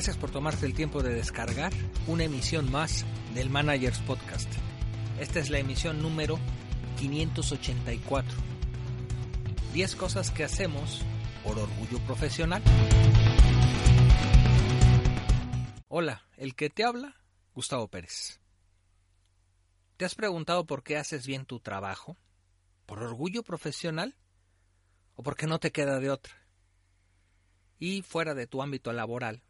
Gracias por tomarte el tiempo de descargar una emisión más del Managers Podcast. Esta es la emisión número 584. 10 cosas que hacemos por orgullo profesional. Hola, el que te habla, Gustavo Pérez. ¿Te has preguntado por qué haces bien tu trabajo? ¿Por orgullo profesional? ¿O porque no te queda de otra? Y fuera de tu ámbito laboral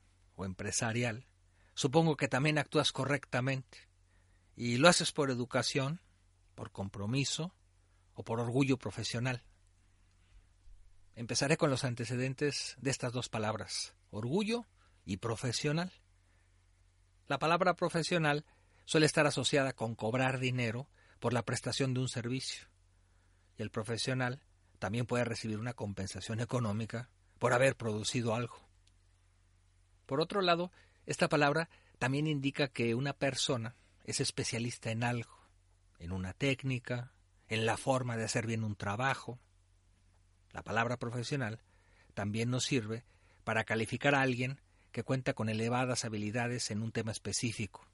empresarial, supongo que también actúas correctamente. Y lo haces por educación, por compromiso o por orgullo profesional. Empezaré con los antecedentes de estas dos palabras, orgullo y profesional. La palabra profesional suele estar asociada con cobrar dinero por la prestación de un servicio. Y el profesional también puede recibir una compensación económica por haber producido algo. Por otro lado, esta palabra también indica que una persona es especialista en algo, en una técnica, en la forma de hacer bien un trabajo. La palabra profesional también nos sirve para calificar a alguien que cuenta con elevadas habilidades en un tema específico.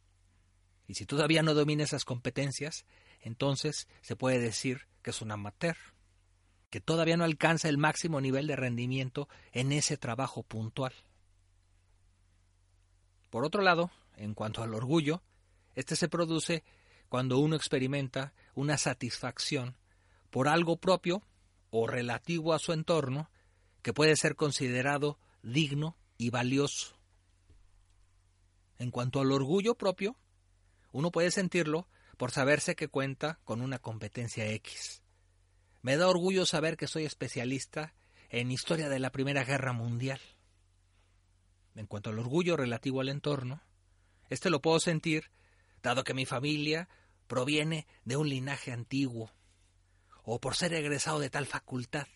Y si todavía no domina esas competencias, entonces se puede decir que es un amateur, que todavía no alcanza el máximo nivel de rendimiento en ese trabajo puntual. Por otro lado, en cuanto al orgullo, este se produce cuando uno experimenta una satisfacción por algo propio o relativo a su entorno que puede ser considerado digno y valioso. En cuanto al orgullo propio, uno puede sentirlo por saberse que cuenta con una competencia X. Me da orgullo saber que soy especialista en historia de la Primera Guerra Mundial. En cuanto al orgullo relativo al entorno, este lo puedo sentir dado que mi familia proviene de un linaje antiguo, o por ser egresado de tal facultad,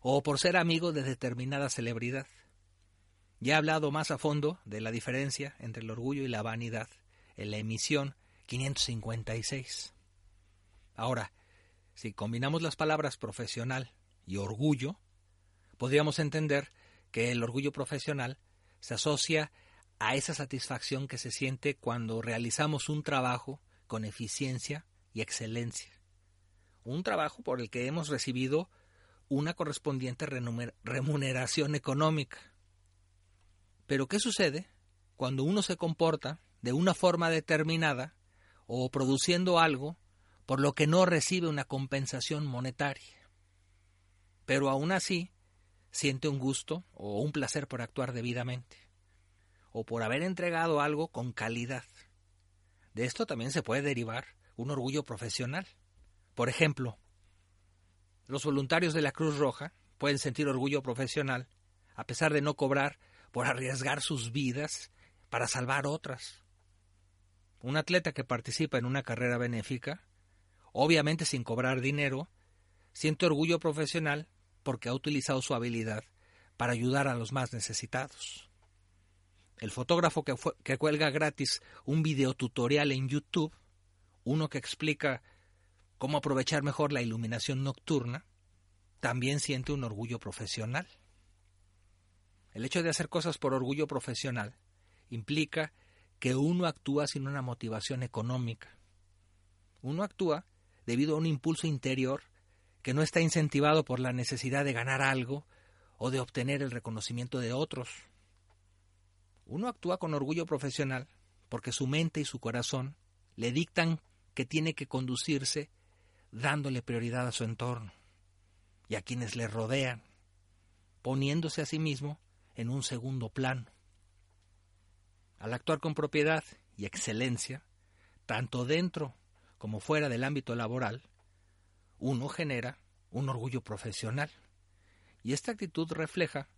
o por ser amigo de determinada celebridad. Ya he hablado más a fondo de la diferencia entre el orgullo y la vanidad en la emisión 556. Ahora, si combinamos las palabras profesional y orgullo, podríamos entender que el orgullo profesional se asocia a esa satisfacción que se siente cuando realizamos un trabajo con eficiencia y excelencia. Un trabajo por el que hemos recibido una correspondiente remuneración económica. Pero ¿qué sucede cuando uno se comporta de una forma determinada o produciendo algo por lo que no recibe una compensación monetaria? Pero aún así siente un gusto o un placer por actuar debidamente o por haber entregado algo con calidad. De esto también se puede derivar un orgullo profesional. Por ejemplo, los voluntarios de la Cruz Roja pueden sentir orgullo profesional a pesar de no cobrar por arriesgar sus vidas para salvar otras. Un atleta que participa en una carrera benéfica, obviamente sin cobrar dinero, siente orgullo profesional porque ha utilizado su habilidad para ayudar a los más necesitados. El fotógrafo que, cuelga gratis un videotutorial en YouTube, uno que explica cómo aprovechar mejor la iluminación nocturna, también siente un orgullo profesional. El hecho de hacer cosas por orgullo profesional implica que uno actúa sin una motivación económica. Uno actúa debido a un impulso interior que no está incentivado por la necesidad de ganar algo o de obtener el reconocimiento de otros. Uno actúa con orgullo profesional porque su mente y su corazón le dictan que tiene que conducirse dándole prioridad a su entorno y a quienes le rodean, poniéndose a sí mismo en un segundo plano. Al actuar con propiedad y excelencia, tanto dentro como fuera del ámbito laboral, uno genera un orgullo profesional. Y esta actitud refleja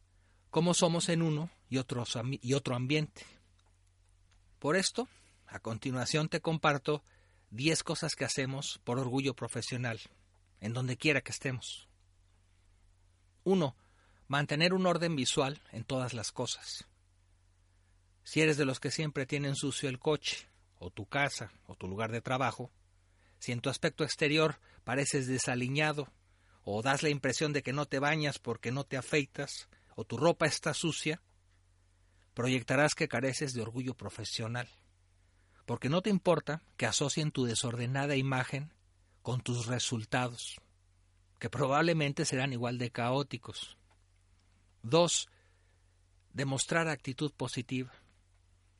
cómo somos en uno y, y otro ambiente. Por esto, a continuación te comparto 10 cosas que hacemos por orgullo profesional, en donde quiera que estemos. 1. Mantener un orden visual en todas las cosas. Si eres de los que siempre tienen sucio el coche, o tu casa, o tu lugar de trabajo, si en tu aspecto exterior pareces desaliñado, o das la impresión de que no te bañas porque no te afeitas, o tu ropa está sucia, proyectarás que careces de orgullo profesional, porque no te importa que asocien tu desordenada imagen con tus resultados, que probablemente serán igual de caóticos. Dos, demostrar actitud positiva.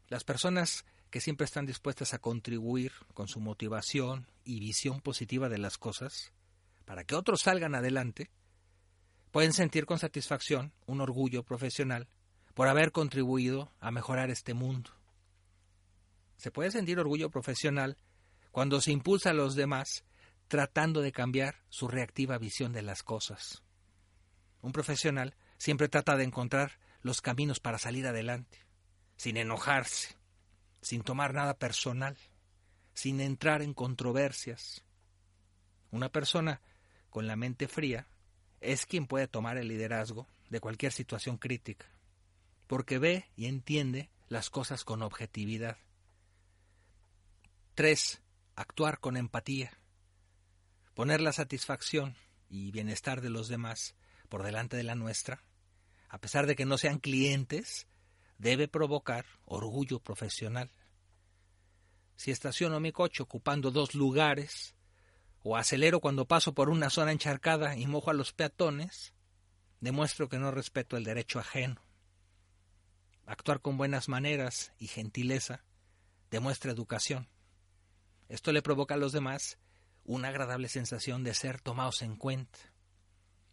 Las personas que siempre están dispuestas a contribuir con su motivación y visión positiva de las cosas, para que otros salgan adelante, pueden sentir con satisfacción un orgullo profesional por haber contribuido a mejorar este mundo. Se puede sentir orgullo profesional cuando se impulsa a los demás tratando de cambiar su reactiva visión de las cosas. Un profesional siempre trata de encontrar los caminos para salir adelante, sin enojarse, sin tomar nada personal, sin entrar en controversias. Una persona con la mente fría es quien puede tomar el liderazgo de cualquier situación crítica, porque ve y entiende las cosas con objetividad. 3. Actuar con empatía. Poner la satisfacción y bienestar de los demás por delante de la nuestra, a pesar de que no sean clientes, debe provocar orgullo profesional. Si estaciono mi coche ocupando dos lugares, o acelero cuando paso por una zona encharcada y mojo a los peatones, demuestro que no respeto el derecho ajeno. Actuar con buenas maneras y gentileza demuestra educación. Esto le provoca a los demás una agradable sensación de ser tomados en cuenta.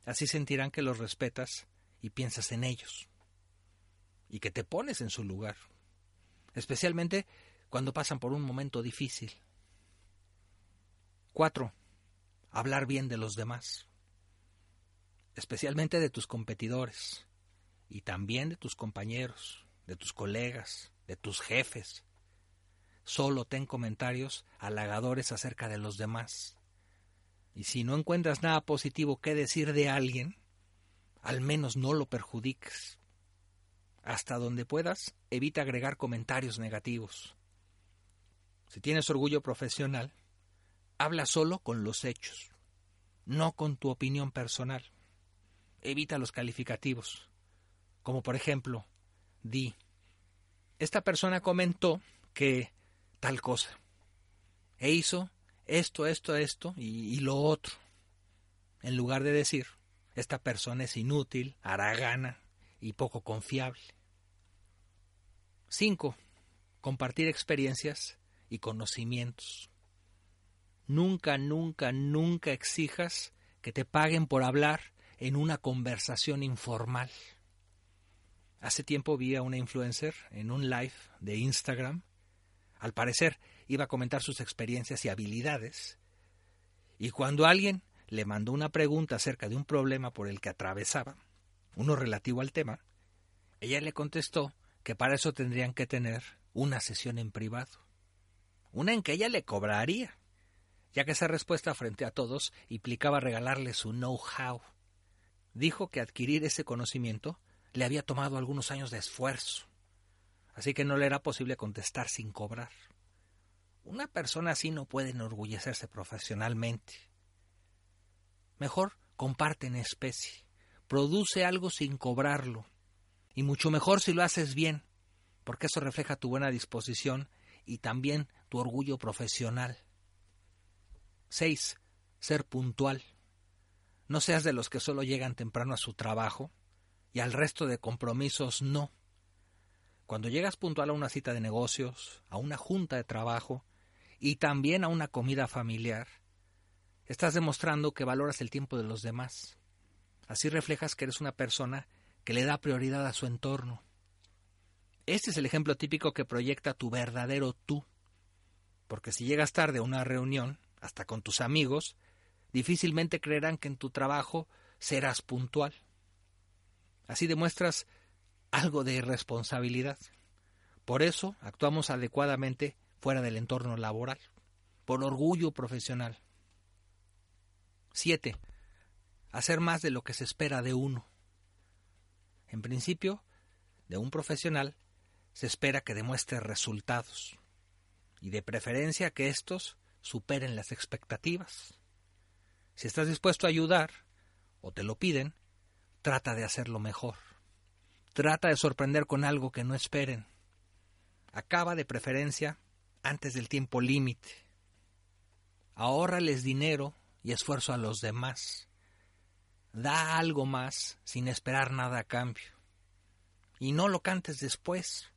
Así sentirán que los respetas y piensas en ellos y que te pones en su lugar, especialmente cuando pasan por un momento difícil. 4. Hablar bien de los demás, especialmente de tus competidores y también de tus compañeros, de tus colegas, de tus jefes. Solo ten comentarios halagadores acerca de los demás. Y si no encuentras nada positivo que decir de alguien, al menos no lo perjudiques. Hasta donde puedas, evita agregar comentarios negativos. Si tienes orgullo profesional, habla solo con los hechos, no con tu opinión personal. Evita los calificativos, como por ejemplo, di, esta persona comentó que tal cosa, e hizo esto, esto, esto y, lo otro, en lugar de decir, esta persona es inútil, haragana y poco confiable. 5. Compartir experiencias y conocimientos. Nunca, nunca, nunca exijas que te paguen por hablar en una conversación informal. Hace tiempo vi a una influencer en un live de Instagram. Al parecer iba a comentar sus experiencias y habilidades. Y cuando alguien le mandó una pregunta acerca de un problema por el que atravesaba, uno relativo al tema, ella le contestó que para eso tendrían que tener una sesión en privado, una en que ella le cobraría, ya que esa respuesta frente a todos implicaba regalarle su know-how. Dijo que adquirir ese conocimiento le había tomado algunos años de esfuerzo, así que no le era posible contestar sin cobrar. Una persona así no puede enorgullecerse profesionalmente. Mejor comparte en especie. Produce algo sin cobrarlo. Y mucho mejor si lo haces bien, porque eso refleja tu buena disposición y también tu orgullo profesional. 6. Ser puntual. No seas de los que solo llegan temprano a su trabajo y al resto de compromisos no. Cuando llegas puntual a una cita de negocios, a una junta de trabajo y también a una comida familiar, Estás demostrando que valoras el tiempo de los demás. Así reflejas que eres una persona que le da prioridad a su entorno. Este es el ejemplo típico que proyecta tu verdadero tú. Porque si llegas tarde a una reunión, hasta con tus amigos, difícilmente creerán que en tu trabajo serás puntual. Así demuestras algo de irresponsabilidad. Por eso actuamos adecuadamente fuera del entorno laboral, por orgullo profesional. 7. Hacer más de lo que se espera de uno. En principio, de un profesional se espera que demuestre resultados y de preferencia que éstos superen las expectativas. Si estás dispuesto a ayudar o te lo piden, trata de hacerlo mejor. Trata de sorprender con algo que no esperen. Acaba de preferencia antes del tiempo límite. Ahórrales dinero y esfuerzo a los demás. Da algo más sin esperar nada a cambio. Y no lo cantes después,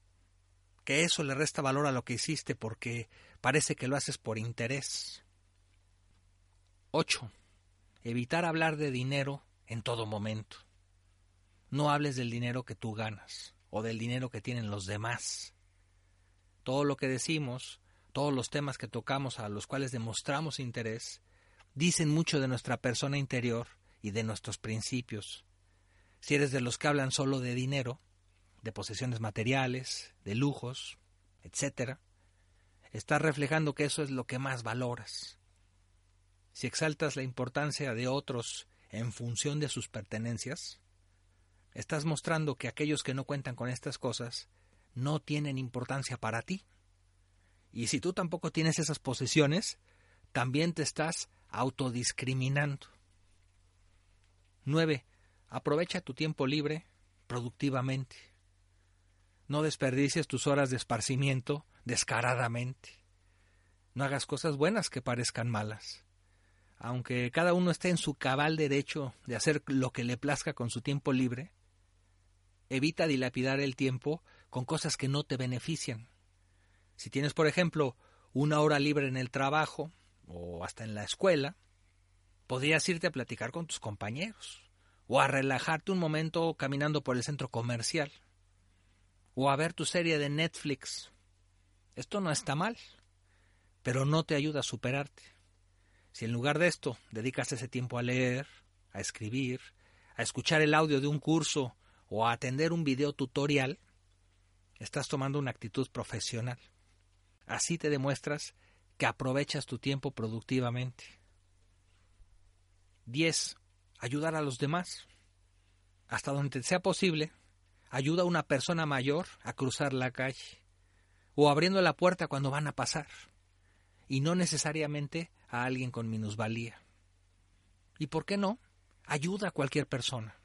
que eso le resta valor a lo que hiciste porque parece que lo haces por interés. 8. Evitar hablar de dinero en todo momento. No hables del dinero que tú ganas o del dinero que tienen los demás. Todo lo que decimos, todos los temas que tocamos a los cuales demostramos interés, dicen mucho de nuestra persona interior y de nuestros principios. Si eres de los que hablan solo de dinero, de posesiones materiales, de lujos, etc., estás reflejando que eso es lo que más valoras. Si exaltas la importancia de otros en función de sus pertenencias, estás mostrando que aquellos que no cuentan con estas cosas no tienen importancia para ti. Y si tú tampoco tienes esas posesiones, también te estás autodiscriminando. 9. Aprovecha tu tiempo libre productivamente. No desperdicies tus horas de esparcimiento descaradamente. No hagas cosas buenas que parezcan malas. Aunque cada uno esté en su cabal derecho de hacer lo que le plazca con su tiempo libre, evita dilapidar el tiempo con cosas que no te benefician. Si tienes, por ejemplo, una hora libre en el trabajo o hasta en la escuela, podrías irte a platicar con tus compañeros o a relajarte un momento caminando por el centro comercial o a ver tu serie de Netflix. Esto no está mal, pero no te ayuda a superarte. Si en lugar de esto dedicas ese tiempo a leer, a escribir, a escuchar el audio de un curso o a atender un video tutorial, estás tomando una actitud profesional. Así te demuestras que aprovechas tu tiempo productivamente. 10. Ayudar a los demás. Hasta donde sea posible, ayuda a una persona mayor a cruzar la calle o abriendo la puerta cuando van a pasar, y no necesariamente a alguien con minusvalía. ¿Y por qué no? Ayuda a cualquier persona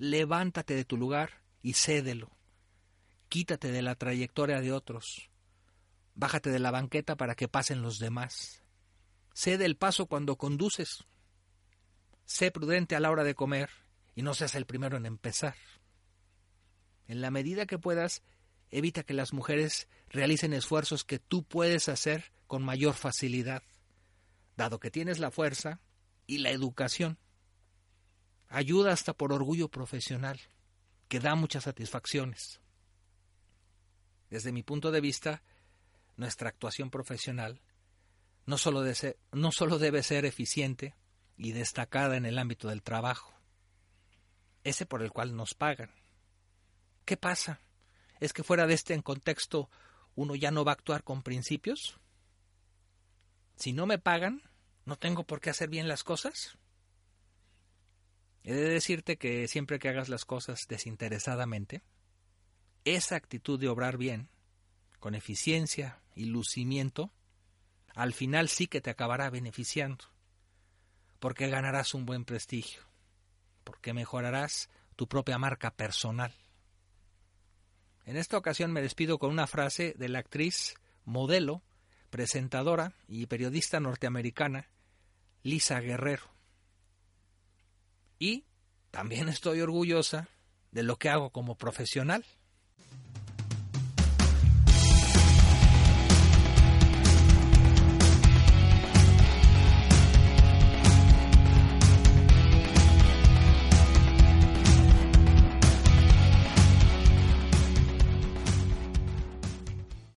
levántate de tu lugar y cédelo. Quítate de la trayectoria de otros. Bájate de la banqueta para que pasen los demás. Cede el paso cuando conduces. Sé prudente a la hora de comer y no seas el primero en empezar. En la medida que puedas, evita que las mujeres realicen esfuerzos que tú puedes hacer con mayor facilidad, dado que tienes la fuerza y la educación ayuda hasta por orgullo profesional, que da muchas satisfacciones. Desde mi punto de vista, nuestra actuación profesional no solo, no solo debe ser eficiente y destacada en el ámbito del trabajo, ese por el cual nos pagan. ¿Qué pasa? ¿Es que fuera de este contexto uno ya no va a actuar con principios? Si no me pagan, ¿no tengo por qué hacer bien las cosas? He de decirte que siempre que hagas las cosas desinteresadamente, esa actitud de obrar bien, con eficiencia y lucimiento, al final sí que te acabará beneficiando, porque ganarás un buen prestigio, porque mejorarás tu propia marca personal. En esta ocasión me despido con una frase de la actriz, modelo, presentadora y periodista norteamericana Lisa Guerrero y también estoy orgullosa de lo que hago como profesional.